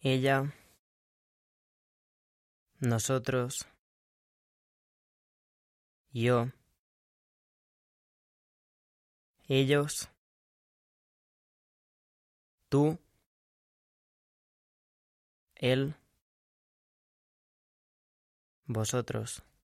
ella, nosotros, yo, ellos, tú, él, vosotros.